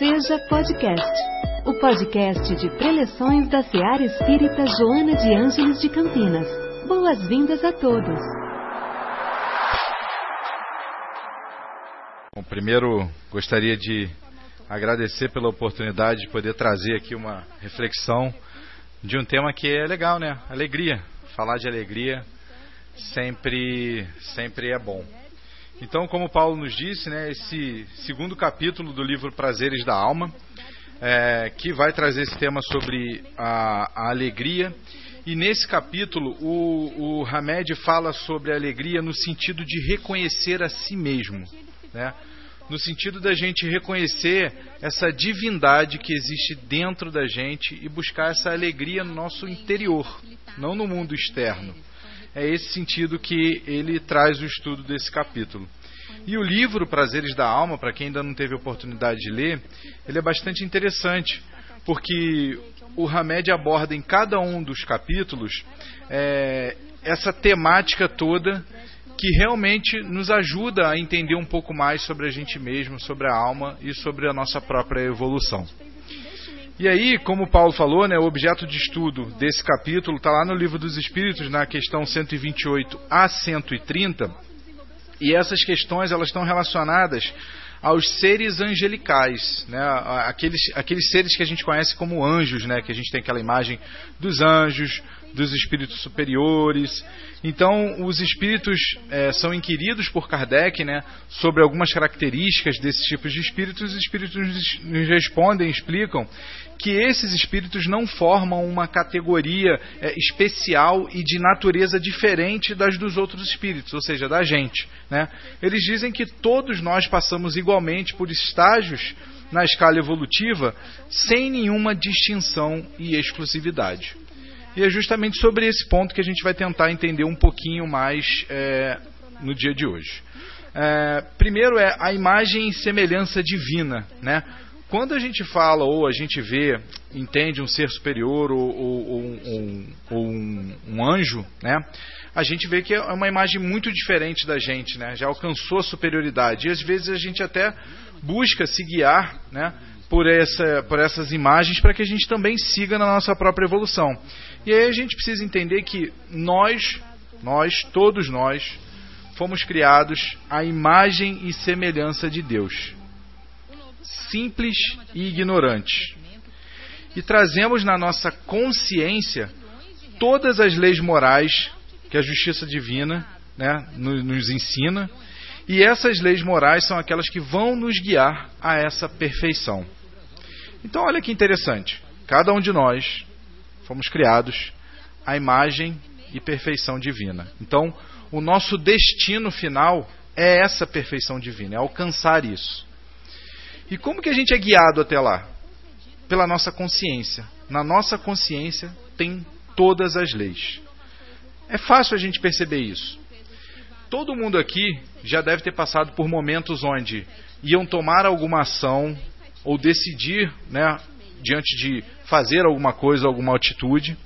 Seja Podcast, o podcast de preleções da Seara Espírita Joana de Ângeles de Campinas. Boas-vindas a todos. Bom, primeiro gostaria de agradecer pela oportunidade de poder trazer aqui uma reflexão de um tema que é legal, né? Alegria. Falar de alegria sempre sempre é bom. Então, como Paulo nos disse, né, esse segundo capítulo do livro Prazeres da Alma, é, que vai trazer esse tema sobre a, a alegria. E nesse capítulo, o, o Hamed fala sobre a alegria no sentido de reconhecer a si mesmo, né? no sentido da gente reconhecer essa divindade que existe dentro da gente e buscar essa alegria no nosso interior, não no mundo externo. É esse sentido que ele traz o estudo desse capítulo. E o livro Prazeres da Alma, para quem ainda não teve oportunidade de ler, ele é bastante interessante, porque o Hamed aborda em cada um dos capítulos é, essa temática toda que realmente nos ajuda a entender um pouco mais sobre a gente mesmo, sobre a alma e sobre a nossa própria evolução. E aí, como Paulo falou, né, o objeto de estudo desse capítulo está lá no Livro dos Espíritos, na questão 128 a 130, e essas questões elas estão relacionadas aos seres angelicais, né? aqueles, aqueles seres que a gente conhece como anjos, né? que a gente tem aquela imagem dos anjos, dos espíritos superiores. Então, os espíritos é, são inquiridos por Kardec né, sobre algumas características desses tipos de espíritos. Os espíritos nos respondem, explicam que esses espíritos não formam uma categoria é, especial e de natureza diferente das dos outros espíritos, ou seja, da gente. Né? Eles dizem que todos nós passamos igualmente por estágios na escala evolutiva sem nenhuma distinção e exclusividade. E é justamente sobre esse ponto que a gente vai tentar entender um pouquinho mais é, no dia de hoje. É, primeiro é a imagem e semelhança divina, né? Quando a gente fala ou a gente vê, entende um ser superior ou, ou, ou, um, ou um, um, anjo, né? A gente vê que é uma imagem muito diferente da gente, né? Já alcançou a superioridade e às vezes a gente até busca se guiar, né? Por, essa, por essas imagens para que a gente também siga na nossa própria evolução. E aí a gente precisa entender que nós, nós, todos nós, fomos criados à imagem e semelhança de Deus. Simples e ignorantes. E trazemos na nossa consciência todas as leis morais que a justiça divina né, nos ensina. E essas leis morais são aquelas que vão nos guiar a essa perfeição. Então, olha que interessante. Cada um de nós fomos criados à imagem e perfeição divina. Então, o nosso destino final é essa perfeição divina, é alcançar isso. E como que a gente é guiado até lá? Pela nossa consciência. Na nossa consciência tem todas as leis. É fácil a gente perceber isso. Todo mundo aqui já deve ter passado por momentos onde iam tomar alguma ação ou decidir, né, diante de fazer alguma coisa, alguma atitude,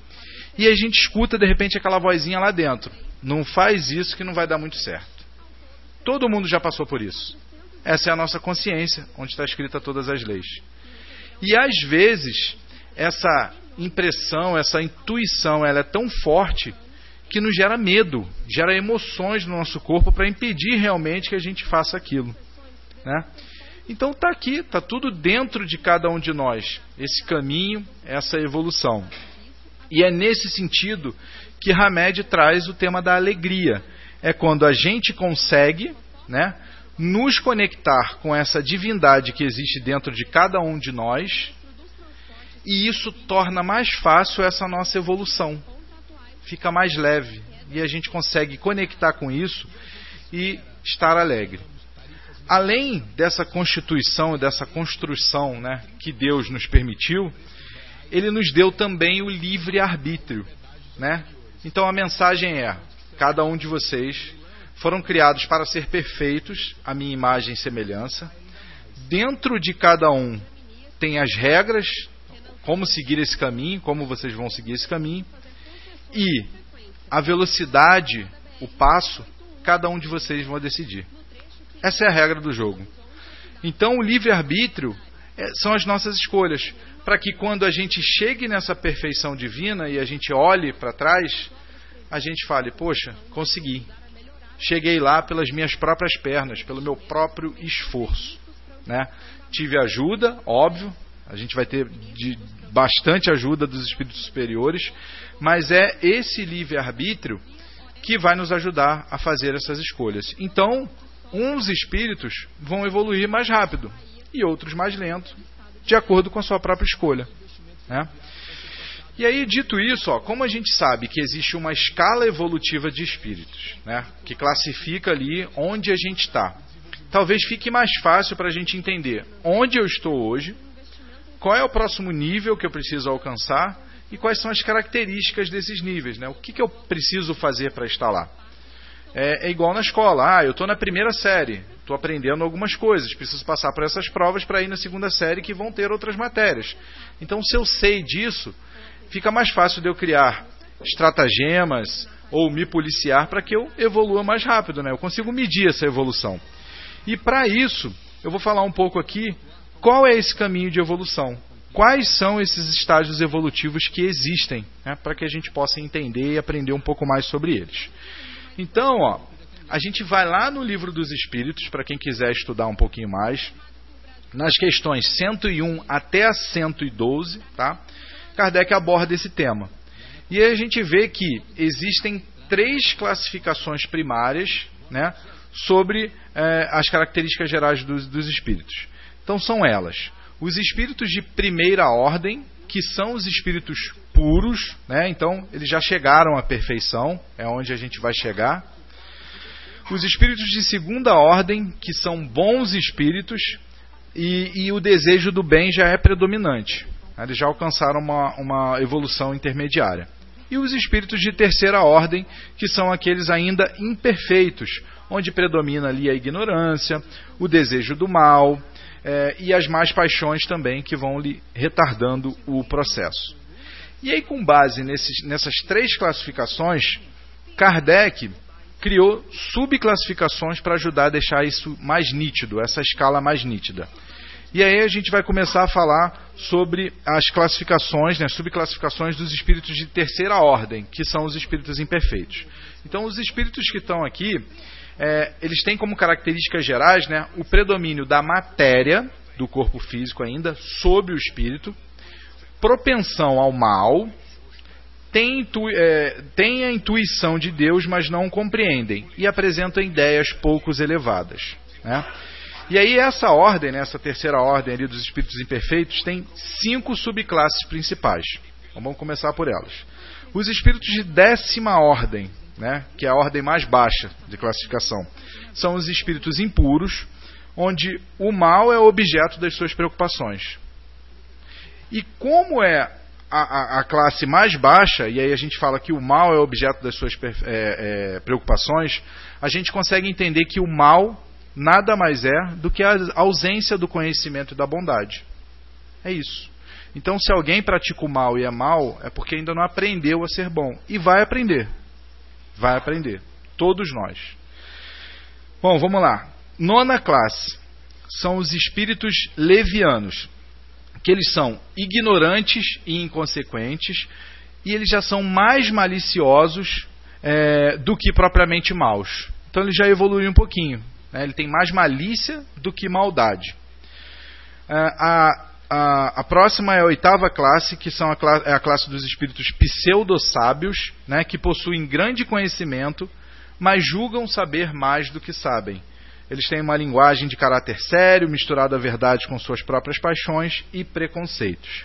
e a gente escuta de repente aquela vozinha lá dentro: não faz isso que não vai dar muito certo. Todo mundo já passou por isso. Essa é a nossa consciência, onde está escrita todas as leis. E às vezes, essa impressão, essa intuição, ela é tão forte que nos gera medo, gera emoções no nosso corpo para impedir realmente que a gente faça aquilo. Né? Então está aqui, está tudo dentro de cada um de nós, esse caminho, essa evolução. E é nesse sentido que Hamed traz o tema da alegria. É quando a gente consegue né, nos conectar com essa divindade que existe dentro de cada um de nós, e isso torna mais fácil essa nossa evolução. Fica mais leve e a gente consegue conectar com isso e estar alegre além dessa constituição, dessa construção né, que Deus nos permitiu, Ele nos deu também o livre arbítrio. Né? Então a mensagem é: cada um de vocês foram criados para ser perfeitos, a minha imagem e semelhança. Dentro de cada um tem as regras, como seguir esse caminho, como vocês vão seguir esse caminho, e a velocidade, o passo, cada um de vocês vão decidir. Essa é a regra do jogo. Então, o livre-arbítrio é, são as nossas escolhas. Para que quando a gente chegue nessa perfeição divina e a gente olhe para trás, a gente fale: Poxa, consegui. Cheguei lá pelas minhas próprias pernas, pelo meu próprio esforço. Né? Tive ajuda, óbvio, a gente vai ter de bastante ajuda dos espíritos superiores, mas é esse livre-arbítrio que vai nos ajudar a fazer essas escolhas. Então, uns espíritos vão evoluir mais rápido e outros mais lento, de acordo com a sua própria escolha. Né? E aí, dito isso, ó, como a gente sabe que existe uma escala evolutiva de espíritos, né, que classifica ali onde a gente está, talvez fique mais fácil para a gente entender onde eu estou hoje, qual é o próximo nível que eu preciso alcançar e quais são as características desses níveis, né? O que, que eu preciso fazer para estar lá? É, é, igual na escola. Ah, eu estou na primeira série, estou aprendendo algumas coisas, preciso passar por essas provas para ir na segunda série que vão ter outras matérias. Então, se eu sei disso, fica mais fácil de eu criar estratagemas ou me policiar para que eu evolua mais rápido, né? Eu consigo medir essa evolução. E para isso, eu vou falar um pouco aqui qual é esse caminho de evolução? Quais são esses estágios evolutivos que existem, né, para que a gente possa entender e aprender um pouco mais sobre eles? Então, ó, a gente vai lá no livro dos Espíritos, para quem quiser estudar um pouquinho mais, nas questões 101 até a 112, tá? Kardec aborda esse tema. E aí a gente vê que existem três classificações primárias né, sobre eh, as características gerais dos, dos espíritos. Então são elas: os espíritos de primeira ordem, que são os espíritos puros, né? então eles já chegaram à perfeição, é onde a gente vai chegar. Os espíritos de segunda ordem, que são bons espíritos, e, e o desejo do bem já é predominante. Eles já alcançaram uma, uma evolução intermediária. E os espíritos de terceira ordem, que são aqueles ainda imperfeitos, onde predomina ali a ignorância, o desejo do mal, é, e as más paixões também que vão lhe retardando o processo. E aí, com base nesses, nessas três classificações, Kardec criou subclassificações para ajudar a deixar isso mais nítido, essa escala mais nítida. E aí a gente vai começar a falar sobre as classificações, né, subclassificações dos espíritos de terceira ordem, que são os espíritos imperfeitos. Então, os espíritos que estão aqui, é, eles têm como características gerais né, o predomínio da matéria do corpo físico ainda sobre o espírito, propensão ao mal, tem, intu, é, tem a intuição de Deus, mas não compreendem, e apresentam ideias pouco elevadas. Né? E aí essa ordem, né, essa terceira ordem ali dos espíritos imperfeitos, tem cinco subclasses principais. Então, vamos começar por elas. Os espíritos de décima ordem, né, que é a ordem mais baixa de classificação. São os espíritos impuros, onde o mal é objeto das suas preocupações. E como é a, a, a, classe mais baixa, e aí a gente fala que o mal é objeto das suas é, é, preocupações, a gente consegue entender que o mal nada mais é do que a ausência do conhecimento e da bondade. É isso. Então, se alguém pratica o mal e é mal, é porque ainda não aprendeu a ser bom. E vai aprender vai aprender. Todos nós. Bom, vamos lá. Nona classe são os espíritos levianos, que eles são ignorantes e inconsequentes, e eles já são mais maliciosos é, do que propriamente maus. Então ele já evolui um pouquinho. Né? Ele tem mais malícia do que maldade. É, a, a, a, próxima é a oitava classe, que são a, é a classe dos espíritos pseudo-sábios, né, que possuem grande conhecimento, mas julgam saber mais do que sabem. Eles têm uma linguagem de caráter sério, misturada à verdade com suas próprias paixões e preconceitos.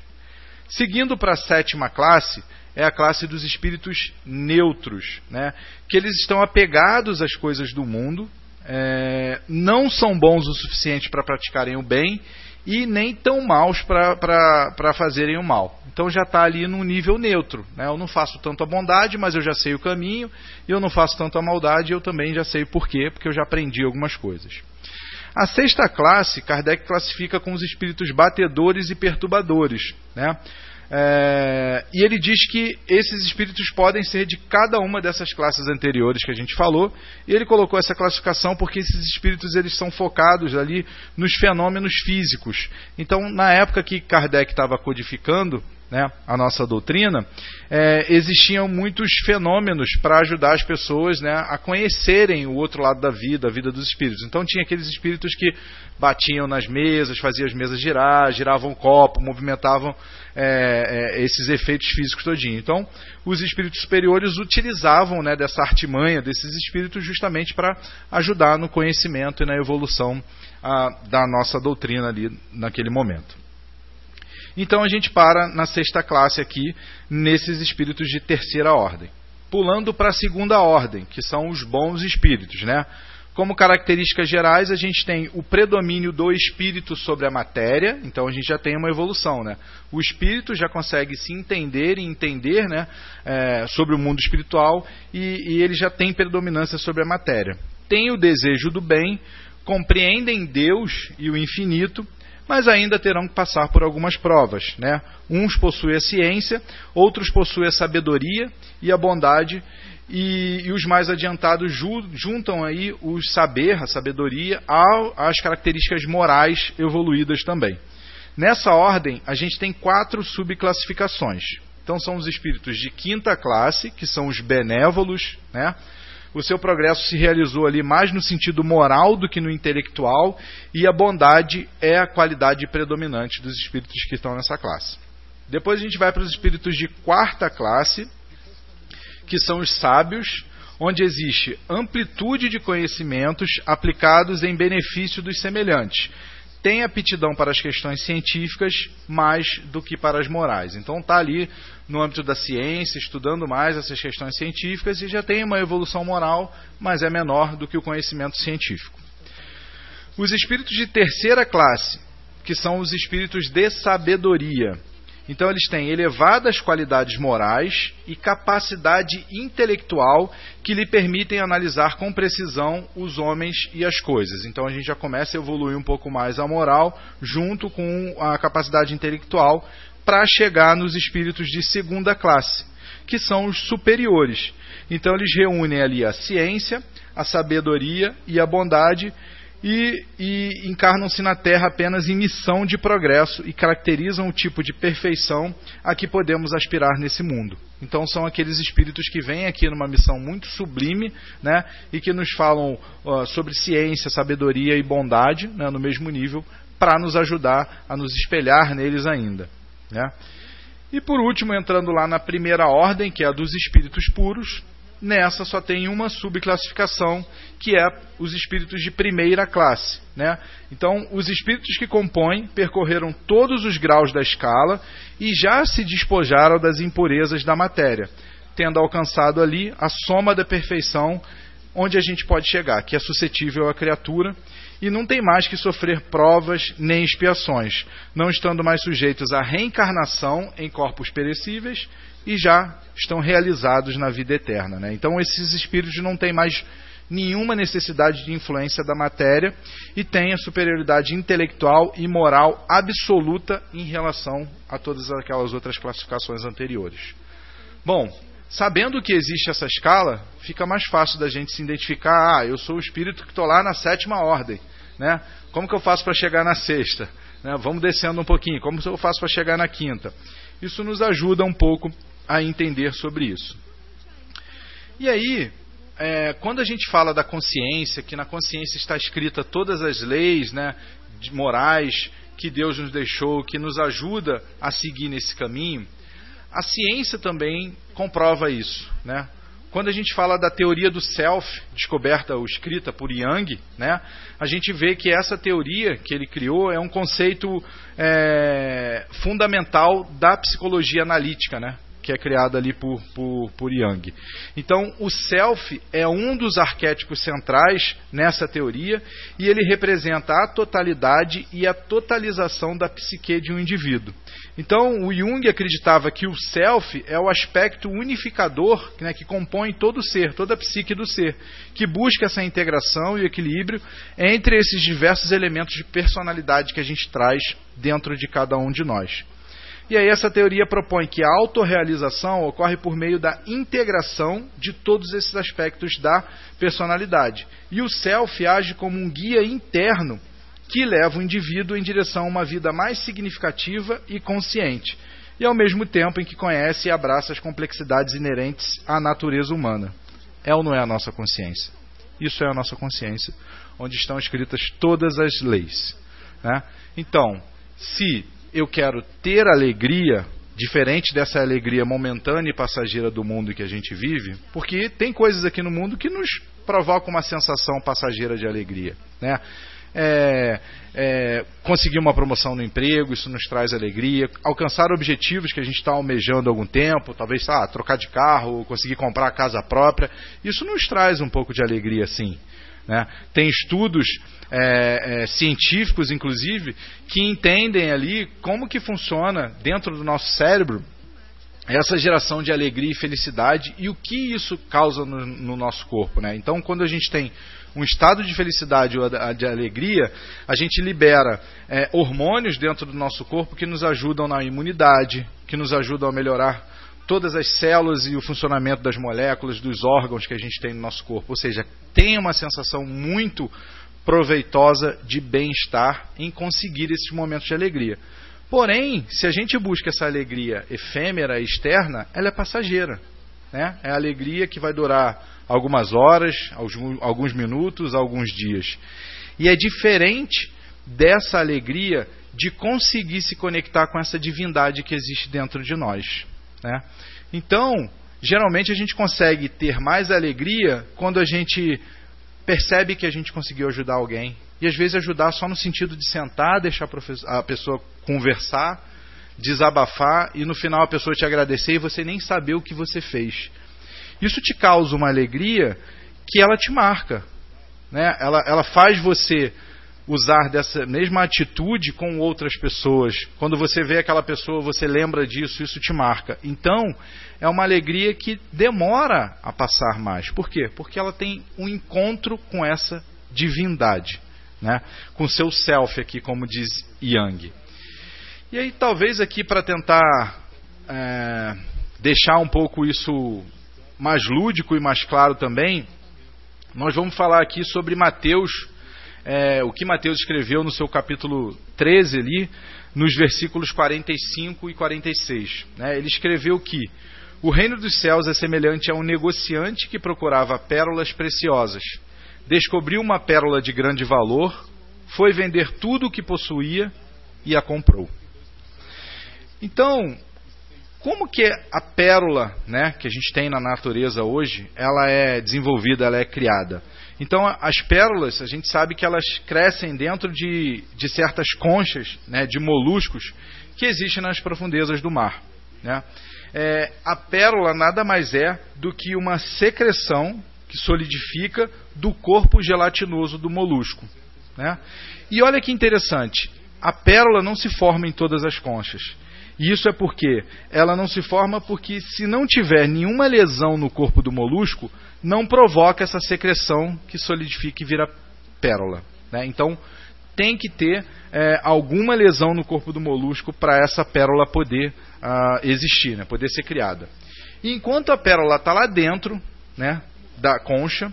Seguindo para a sétima classe, é a classe dos espíritos neutros, né, que eles estão apegados às coisas do mundo, é, não são bons o suficiente para praticarem o bem e nem tão maus para fazerem o mal. Então já está ali num nível neutro. Né? Eu não faço tanto a bondade, mas eu já sei o caminho, e eu não faço tanto a maldade, eu também já sei o porquê, porque eu já aprendi algumas coisas. A sexta classe, Kardec classifica com os espíritos batedores e perturbadores. Né? É, e ele diz que esses espíritos podem ser de cada uma dessas classes anteriores que a gente falou, e ele colocou essa classificação porque esses espíritos eles são focados ali nos fenômenos físicos. Então, na época que Kardec estava codificando né, a nossa doutrina, é, existiam muitos fenômenos para ajudar as pessoas né, a conhecerem o outro lado da vida, a vida dos espíritos. Então tinha aqueles espíritos que batiam nas mesas, faziam as mesas girar, giravam o copo, movimentavam é, é, esses efeitos físicos todinho. Então os espíritos superiores utilizavam né, dessa artimanha desses espíritos justamente para ajudar no conhecimento e na evolução a, da nossa doutrina ali naquele momento. Então a gente para na sexta classe aqui, nesses espíritos de terceira ordem. Pulando para a segunda ordem, que são os bons espíritos, né? Como características gerais, a gente tem o predomínio do espírito sobre a matéria, então a gente já tem uma evolução. Né? O espírito já consegue se entender e entender né, é, sobre o mundo espiritual e, e ele já tem predominância sobre a matéria. Tem o desejo do bem, compreendem Deus e o infinito, mas ainda terão que passar por algumas provas. Né? Uns possuem a ciência, outros possuem a sabedoria e a bondade, e, e os mais adiantados ju, juntam aí o saber, a sabedoria, às características morais evoluídas também. Nessa ordem, a gente tem quatro subclassificações. Então, são os espíritos de quinta classe, que são os benévolos, né? O seu progresso se realizou ali mais no sentido moral do que no intelectual, e a bondade é a qualidade predominante dos espíritos que estão nessa classe. Depois a gente vai para os espíritos de quarta classe, que são os sábios, onde existe amplitude de conhecimentos aplicados em benefício dos semelhantes tem aptidão para as questões científicas mais do que para as morais. Então está ali no âmbito da ciência, estudando mais essas questões científicas e já tem uma evolução moral, mas é menor do que o conhecimento científico. Os espíritos de terceira classe, que são os espíritos de sabedoria, então, eles têm elevadas qualidades morais e capacidade intelectual que lhe permitem analisar com precisão os homens e as coisas. Então, a gente já começa a evoluir um pouco mais a moral, junto com a capacidade intelectual, para chegar nos espíritos de segunda classe, que são os superiores. Então, eles reúnem ali a ciência, a sabedoria e a bondade e, e encarnam-se na Terra apenas em missão de progresso e caracterizam o tipo de perfeição a que podemos aspirar nesse mundo. Então são aqueles espíritos que vêm aqui numa missão muito sublime, né, e que nos falam uh, sobre ciência, sabedoria e bondade, né, no mesmo nível, para nos ajudar a nos espelhar neles ainda, né. E por último, entrando lá na primeira ordem, que é a dos espíritos puros, Nessa só tem uma subclassificação, que é os espíritos de primeira classe. Né? Então, os espíritos que compõem percorreram todos os graus da escala e já se despojaram das impurezas da matéria, tendo alcançado ali a soma da perfeição onde a gente pode chegar, que é suscetível à criatura, e não tem mais que sofrer provas nem expiações, não estando mais sujeitos à reencarnação em corpos perecíveis e já estão realizados na vida eterna. Né? Então, esses espíritos não têm mais nenhuma necessidade de influência da matéria e têm a superioridade intelectual e moral absoluta em relação a todas aquelas outras classificações anteriores. Bom, sabendo que existe essa escala, fica mais fácil da gente se identificar. Ah, eu sou o espírito que estou lá na sétima ordem. Né? Como que eu faço para chegar na sexta? Né? Vamos descendo um pouquinho. Como eu faço para chegar na quinta? Isso nos ajuda um pouco a entender sobre isso. E aí, é, quando a gente fala da consciência, que na consciência está escrita todas as leis né, morais que Deus nos deixou, que nos ajuda a seguir nesse caminho, a ciência também comprova isso. Né? Quando a gente fala da teoria do self, descoberta ou escrita por Young, né, a gente vê que essa teoria que ele criou é um conceito é, fundamental da psicologia analítica, né? Que é criada ali por, por, por Young. Então, o self é um dos arquétipos centrais nessa teoria e ele representa a totalidade e a totalização da psique de um indivíduo. Então, o Jung acreditava que o self é o aspecto unificador né, que compõe todo o ser, toda a psique do ser, que busca essa integração e equilíbrio entre esses diversos elementos de personalidade que a gente traz dentro de cada um de nós. E aí essa teoria propõe que a autorrealização ocorre por meio da integração de todos esses aspectos da personalidade. E o self age como um guia interno que leva o indivíduo em direção a uma vida mais significativa e consciente, e ao mesmo tempo em que conhece e abraça as complexidades inerentes à natureza humana. É ou não é a nossa consciência? Isso é a nossa consciência, onde estão escritas todas as leis. Né? Então, se eu quero ter alegria, diferente dessa alegria momentânea e passageira do mundo que a gente vive, porque tem coisas aqui no mundo que nos provocam uma sensação passageira de alegria. Né? É, é, conseguir uma promoção no emprego, isso nos traz alegria. Alcançar objetivos que a gente está almejando há algum tempo, talvez ah, trocar de carro, conseguir comprar a casa própria, isso nos traz um pouco de alegria, sim. Né? Tem estudos é, é, científicos, inclusive, que entendem ali como que funciona dentro do nosso cérebro essa geração de alegria e felicidade e o que isso causa no, no nosso corpo. Né? Então, quando a gente tem um estado de felicidade ou de alegria, a gente libera é, hormônios dentro do nosso corpo que nos ajudam na imunidade, que nos ajudam a melhorar todas as células e o funcionamento das moléculas, dos órgãos que a gente tem no nosso corpo. Ou seja, tem uma sensação muito proveitosa de bem-estar em conseguir esses momentos de alegria. Porém, se a gente busca essa alegria efêmera, externa, ela é passageira. Né? É a alegria que vai durar algumas horas, alguns minutos, alguns dias. E é diferente dessa alegria de conseguir se conectar com essa divindade que existe dentro de nós. Né? Então, geralmente a gente consegue ter mais alegria quando a gente percebe que a gente conseguiu ajudar alguém. E às vezes ajudar só no sentido de sentar, deixar a pessoa conversar, desabafar e no final a pessoa te agradecer e você nem saber o que você fez. Isso te causa uma alegria que ela te marca. Né? Ela, ela faz você usar dessa mesma atitude com outras pessoas. Quando você vê aquela pessoa, você lembra disso, isso te marca. Então, é uma alegria que demora a passar mais. Por quê? Porque ela tem um encontro com essa divindade, né? com seu self aqui, como diz Yang. E aí, talvez aqui para tentar é, deixar um pouco isso mais lúdico e mais claro também, nós vamos falar aqui sobre Mateus é, o que Mateus escreveu no seu capítulo 13 ali, nos versículos 45 e 46. Né? Ele escreveu que o reino dos céus é semelhante a um negociante que procurava pérolas preciosas. Descobriu uma pérola de grande valor, foi vender tudo o que possuía e a comprou. Então, como que a pérola, né, que a gente tem na natureza hoje, ela é desenvolvida, ela é criada? Então, as pérolas, a gente sabe que elas crescem dentro de, de certas conchas, né, de moluscos, que existem nas profundezas do mar. Né? É, a pérola nada mais é do que uma secreção que solidifica do corpo gelatinoso do molusco. Né? E olha que interessante, a pérola não se forma em todas as conchas. E isso é porque ela não se forma porque se não tiver nenhuma lesão no corpo do molusco, não provoca essa secreção que solidifica e vira pérola. Né? Então tem que ter é, alguma lesão no corpo do molusco para essa pérola poder uh, existir, né? poder ser criada. E enquanto a pérola está lá dentro né, da concha,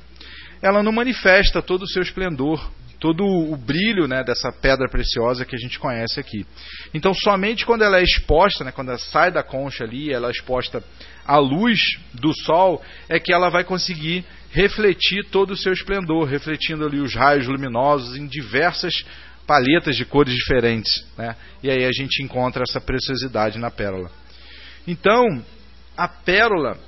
ela não manifesta todo o seu esplendor, todo o brilho né, dessa pedra preciosa que a gente conhece aqui. Então, somente quando ela é exposta, né, quando ela sai da concha ali, ela é exposta à luz do sol, é que ela vai conseguir refletir todo o seu esplendor, refletindo ali os raios luminosos em diversas palhetas de cores diferentes. Né? E aí a gente encontra essa preciosidade na pérola. Então, a pérola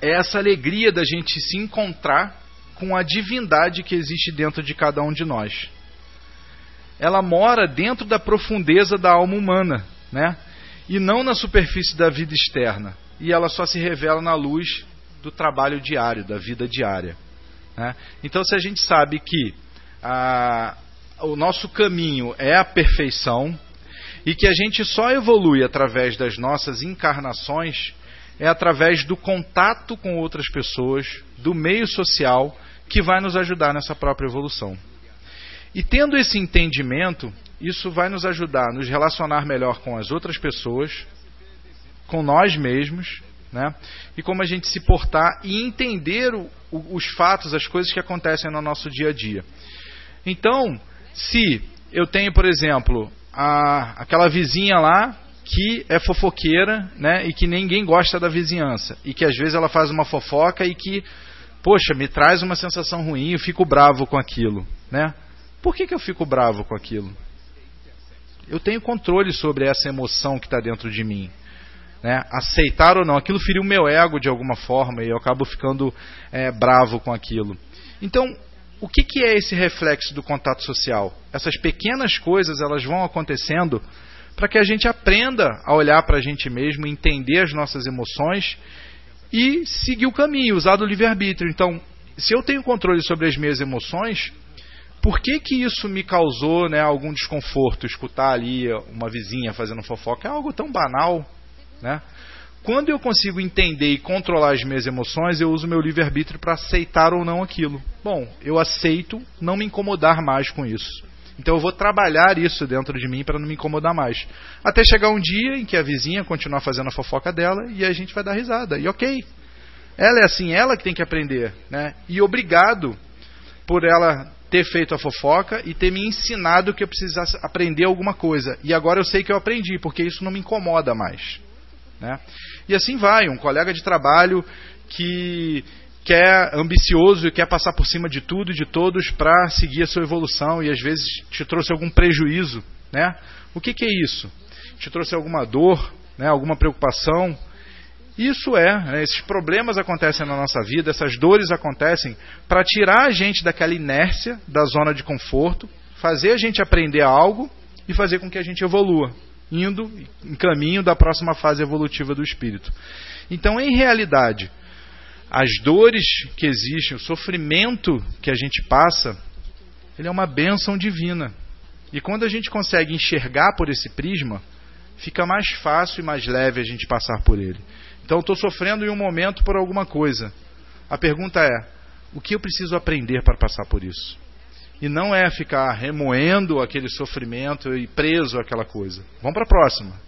é essa alegria da gente se encontrar com a divindade que existe dentro de cada um de nós. Ela mora dentro da profundeza da alma humana, né? E não na superfície da vida externa. E ela só se revela na luz do trabalho diário, da vida diária. Né? Então, se a gente sabe que a, o nosso caminho é a perfeição e que a gente só evolui através das nossas encarnações, é através do contato com outras pessoas, do meio social que vai nos ajudar nessa própria evolução. E tendo esse entendimento, isso vai nos ajudar a nos relacionar melhor com as outras pessoas, com nós mesmos, né? E como a gente se portar e entender o, o, os fatos, as coisas que acontecem no nosso dia a dia. Então, se eu tenho, por exemplo, a, aquela vizinha lá que é fofoqueira, né, e que ninguém gosta da vizinhança, e que às vezes ela faz uma fofoca e que, poxa, me traz uma sensação ruim, eu fico bravo com aquilo, né? Por que, que eu fico bravo com aquilo? Eu tenho controle sobre essa emoção que está dentro de mim. Né? Aceitar ou não, aquilo feriu meu ego de alguma forma e eu acabo ficando é, bravo com aquilo. Então, o que, que é esse reflexo do contato social? Essas pequenas coisas elas vão acontecendo para que a gente aprenda a olhar para a gente mesmo, entender as nossas emoções e seguir o caminho, usar do livre-arbítrio. Então, se eu tenho controle sobre as minhas emoções, por que, que isso me causou né, algum desconforto? Escutar ali uma vizinha fazendo fofoca é algo tão banal. Né? Quando eu consigo entender e controlar as minhas emoções, eu uso meu livre-arbítrio para aceitar ou não aquilo. Bom, eu aceito não me incomodar mais com isso. Então eu vou trabalhar isso dentro de mim para não me incomodar mais. Até chegar um dia em que a vizinha continuar fazendo a fofoca dela e a gente vai dar risada. E ok. Ela é assim, ela que tem que aprender. Né? E obrigado por ela ter feito a fofoca e ter me ensinado que eu precisasse aprender alguma coisa. E agora eu sei que eu aprendi, porque isso não me incomoda mais. Né? E assim vai, um colega de trabalho que quer ambicioso e quer passar por cima de tudo e de todos para seguir a sua evolução e às vezes te trouxe algum prejuízo, né? O que, que é isso? Te trouxe alguma dor, né? Alguma preocupação? Isso é, né? esses problemas acontecem na nossa vida, essas dores acontecem para tirar a gente daquela inércia, da zona de conforto, fazer a gente aprender algo e fazer com que a gente evolua indo em caminho da próxima fase evolutiva do espírito. Então, em realidade, as dores que existem, o sofrimento que a gente passa, ele é uma bênção divina. E quando a gente consegue enxergar por esse prisma, fica mais fácil e mais leve a gente passar por ele. Então, estou sofrendo em um momento por alguma coisa. A pergunta é: o que eu preciso aprender para passar por isso? E não é ficar remoendo aquele sofrimento e preso àquela coisa. Vamos para a próxima.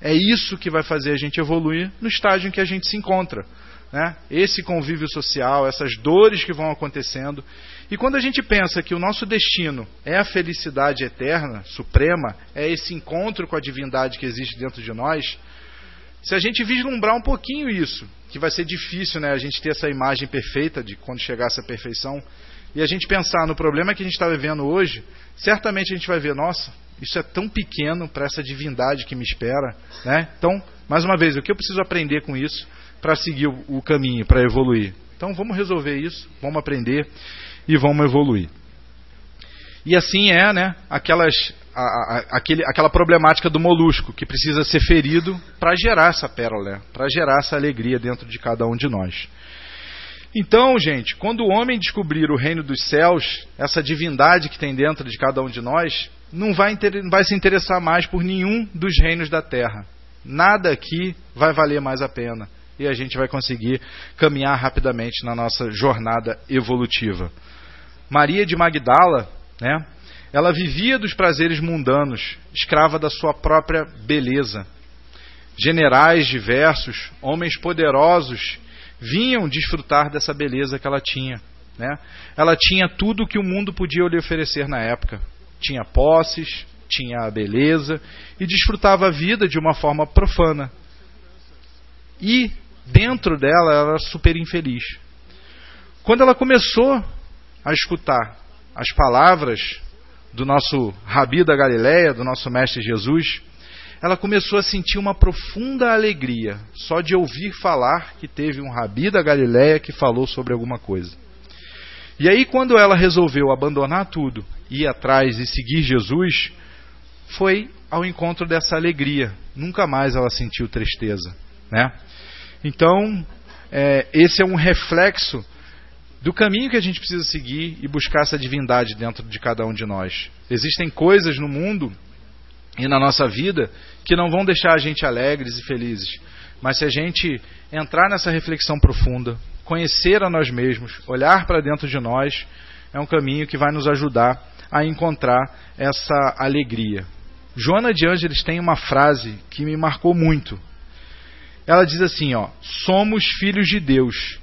É isso que vai fazer a gente evoluir no estágio em que a gente se encontra. Né? Esse convívio social, essas dores que vão acontecendo. E quando a gente pensa que o nosso destino é a felicidade eterna, suprema, é esse encontro com a divindade que existe dentro de nós, se a gente vislumbrar um pouquinho isso, que vai ser difícil né, a gente ter essa imagem perfeita de quando chegar essa perfeição, e a gente pensar no problema que a gente está vivendo hoje, certamente a gente vai ver, nossa, isso é tão pequeno para essa divindade que me espera. Né? Então, mais uma vez, o que eu preciso aprender com isso para seguir o, caminho, para evoluir? Então, vamos resolver isso, vamos aprender e vamos evoluir. E assim é, né, aquelas, a, a, aquele, aquela problemática do molusco, que precisa ser ferido para gerar essa pérola, para gerar essa alegria dentro de cada um de nós. Então, gente, quando o homem descobrir o reino dos céus, essa divindade que tem dentro de cada um de nós, não vai, não vai se interessar mais por nenhum dos reinos da terra. Nada aqui vai valer mais a pena. E a gente vai conseguir caminhar rapidamente na nossa jornada evolutiva. Maria de Magdala, né? Ela vivia dos prazeres mundanos, escrava da sua própria beleza. Generais diversos, homens poderosos vinham desfrutar dessa beleza que ela tinha. Né? Ela tinha tudo que o mundo podia lhe oferecer na época. Tinha posses, tinha a beleza e desfrutava a vida de uma forma profana. E dentro dela ela era super infeliz. Quando ela começou a escutar as palavras do nosso Rabi da Galileia, do nosso mestre Jesus, ela começou a sentir uma profunda alegria só de ouvir falar que teve um rabi da Galiléia que falou sobre alguma coisa. E aí, quando ela resolveu abandonar tudo, ir atrás e seguir Jesus, foi ao encontro dessa alegria. Nunca mais ela sentiu tristeza, né? Então, é, esse é um reflexo do caminho que a gente precisa seguir e buscar essa divindade dentro de cada um de nós. Existem coisas no mundo e na nossa vida que não vão deixar a gente alegres e felizes. Mas se a gente entrar nessa reflexão profunda, conhecer a nós mesmos, olhar para dentro de nós, é um caminho que vai nos ajudar a encontrar essa alegria. Joana de Ângeles tem uma frase que me marcou muito. Ela diz assim, ó: "Somos filhos de Deus,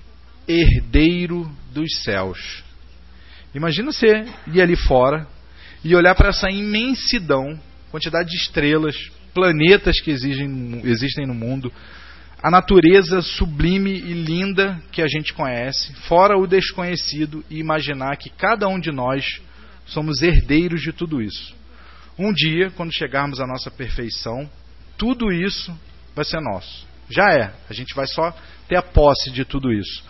herdeiro dos céus". Imagina você ir ali fora e olhar para essa imensidão, quantidade de estrelas, planetas que exigem, existem no mundo, a natureza sublime e linda que a gente conhece, fora o desconhecido, e imaginar que cada um de nós somos herdeiros de tudo isso. Um dia, quando chegarmos à nossa perfeição, tudo isso vai ser nosso. Já é, a gente vai só ter a posse de tudo isso.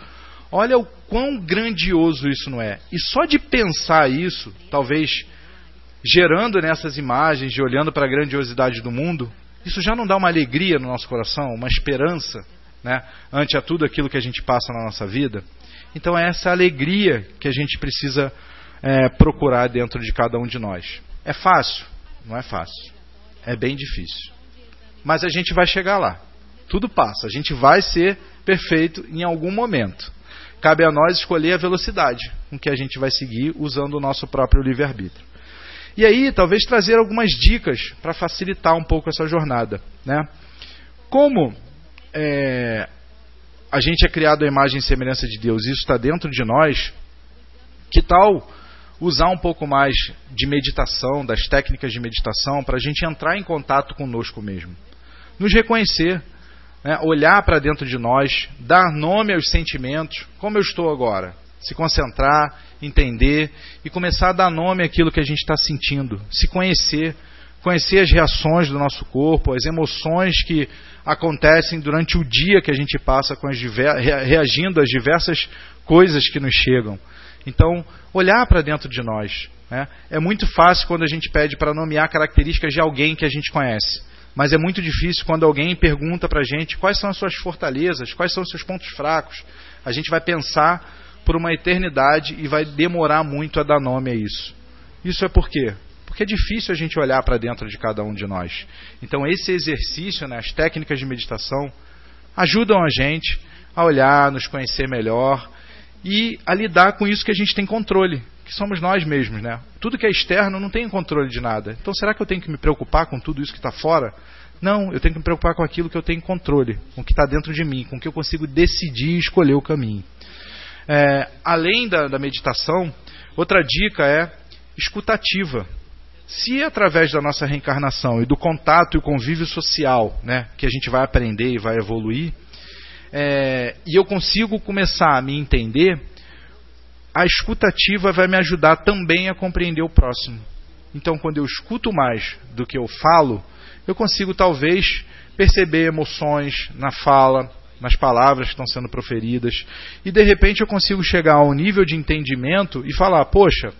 Olha o quão grandioso isso não é. E só de pensar isso, talvez gerando nessas imagens e olhando para a grandiosidade do mundo, isso já não dá uma alegria no nosso coração, uma esperança, né, ante a tudo aquilo que a gente passa na nossa vida? Então é essa alegria que a gente precisa é, procurar dentro de cada um de nós. É fácil? Não é fácil. É bem difícil. Mas a gente vai chegar lá. Tudo passa. A gente vai ser perfeito em algum momento. Cabe a nós escolher a velocidade com que a gente vai seguir usando o nosso próprio livre-arbítrio. E aí, talvez trazer algumas dicas para facilitar um pouco essa jornada. Né? Como é, a gente é criado à imagem e semelhança de Deus, isso está dentro de nós, que tal usar um pouco mais de meditação, das técnicas de meditação, para a gente entrar em contato conosco mesmo? Nos reconhecer, né? olhar para dentro de nós, dar nome aos sentimentos, como eu estou agora se concentrar, entender e começar a dar nome àquilo que a gente está sentindo, se conhecer, conhecer as reações do nosso corpo, as emoções que acontecem durante o dia que a gente passa com as reagindo às diversas coisas que nos chegam. Então, olhar para dentro de nós. Né? É muito fácil quando a gente pede para nomear características de alguém que a gente conhece. Mas é muito difícil quando alguém pergunta para a gente quais são as suas fortalezas, quais são os seus pontos fracos. A gente vai pensar por uma eternidade e vai demorar muito a dar nome a isso. Isso é por quê? Porque é difícil a gente olhar para dentro de cada um de nós. Então, esse exercício, né, as técnicas de meditação, ajudam a gente a olhar, nos conhecer melhor e a lidar com isso que a gente tem controle, que somos nós mesmos. Né? Tudo que é externo não tem controle de nada. Então, será que eu tenho que me preocupar com tudo isso que está fora? Não, eu tenho que me preocupar com aquilo que eu tenho controle, com o que está dentro de mim, com o que eu consigo decidir e escolher o caminho. É, além da, da meditação, outra dica é escutativa. Se através da nossa reencarnação e do contato e convívio social, né, que a gente vai aprender e vai evoluir, é, e eu consigo começar a me entender, a escutativa vai me ajudar também a compreender o próximo. Então, quando eu escuto mais do que eu falo, eu consigo talvez perceber emoções na fala, nas palavras que estão sendo proferidas. E de repente eu consigo chegar a um nível de entendimento e falar: poxa,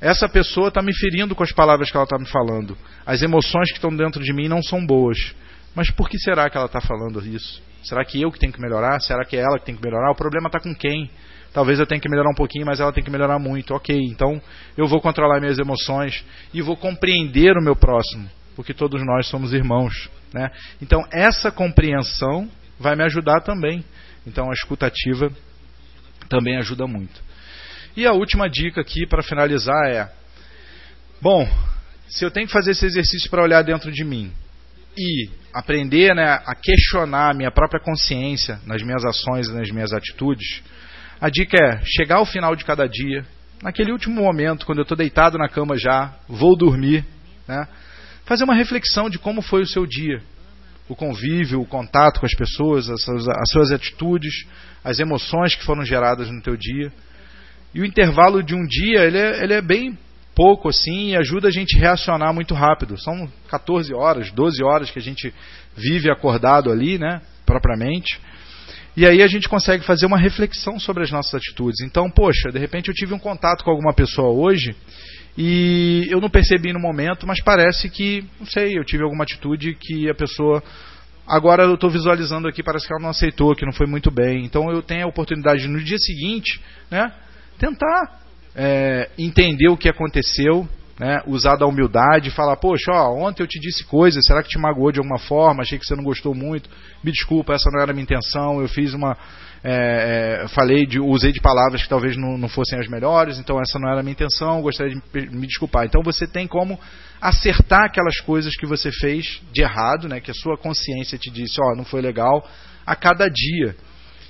essa pessoa está me ferindo com as palavras que ela está me falando. As emoções que estão dentro de mim não são boas. Mas por que será que ela está falando isso? Será que eu que tenho que melhorar? Será que é ela que tem que melhorar? O problema está com quem? Talvez eu tenha que melhorar um pouquinho, mas ela tem que melhorar muito. Ok, então eu vou controlar minhas emoções e vou compreender o meu próximo, porque todos nós somos irmãos. Né? Então essa compreensão vai me ajudar também. Então a escutativa também ajuda muito. E a última dica aqui para finalizar é: bom, se eu tenho que fazer esse exercício para olhar dentro de mim e aprender né, a questionar a minha própria consciência nas minhas ações e nas minhas atitudes, a dica é chegar ao final de cada dia, naquele último momento, quando eu estou deitado na cama já, vou dormir, né, fazer uma reflexão de como foi o seu dia, o convívio, o contato com as pessoas, as suas, as suas atitudes, as emoções que foram geradas no teu dia. E o intervalo de um dia, ele é, ele é bem pouco assim e ajuda a gente a reacionar muito rápido. São 14 horas, 12 horas que a gente vive acordado ali, né, propriamente. E aí a gente consegue fazer uma reflexão sobre as nossas atitudes. Então, poxa, de repente eu tive um contato com alguma pessoa hoje e eu não percebi no momento, mas parece que, não sei, eu tive alguma atitude que a pessoa. Agora eu estou visualizando aqui, parece que ela não aceitou, que não foi muito bem. Então eu tenho a oportunidade no dia seguinte, né, tentar é, entender o que aconteceu, né, usar da humildade, falar, poxa, ó, ontem eu te disse coisas, será que te magoou de alguma forma? Achei que você não gostou muito, me desculpa, essa não era a minha intenção, eu fiz uma, é, é, falei de, usei de palavras que talvez não, não, fossem as melhores, então essa não era a minha intenção, gostaria de me desculpar. Então você tem como acertar aquelas coisas que você fez de errado, né, que a sua consciência te disse, ó, não foi legal, a cada dia.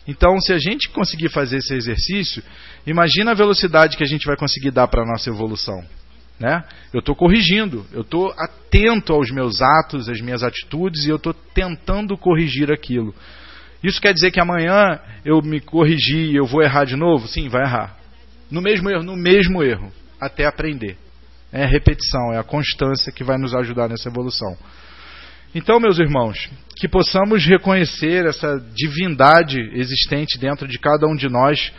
Então, se a gente conseguir fazer esse exercício, imagina a velocidade que a gente vai conseguir dar para a nossa evolução. Né? Eu estou corrigindo, eu estou atento aos meus atos, às minhas atitudes e eu estou tentando corrigir aquilo. Isso quer dizer que amanhã eu me corrigir e eu vou errar de novo? Sim, vai errar. No mesmo erro, no mesmo erro, até aprender. É a repetição, é a constância que vai nos ajudar nessa evolução. Então, meus irmãos, que possamos reconhecer essa divindade existente dentro de cada um de nós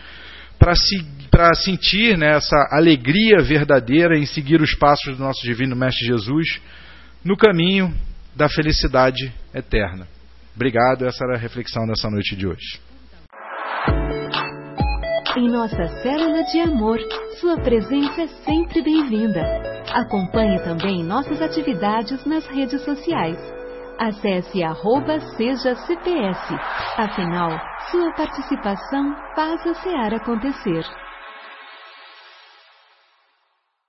para sentir né, essa alegria verdadeira em seguir os passos do nosso divino Mestre Jesus no caminho da felicidade eterna. Obrigado, essa era a reflexão dessa noite de hoje. Em nossa célula de amor, sua presença é sempre bem-vinda. Acompanhe também nossas atividades nas redes sociais. Acesse arroba seja CPS. Afinal, sua participação faz a SEAR acontecer.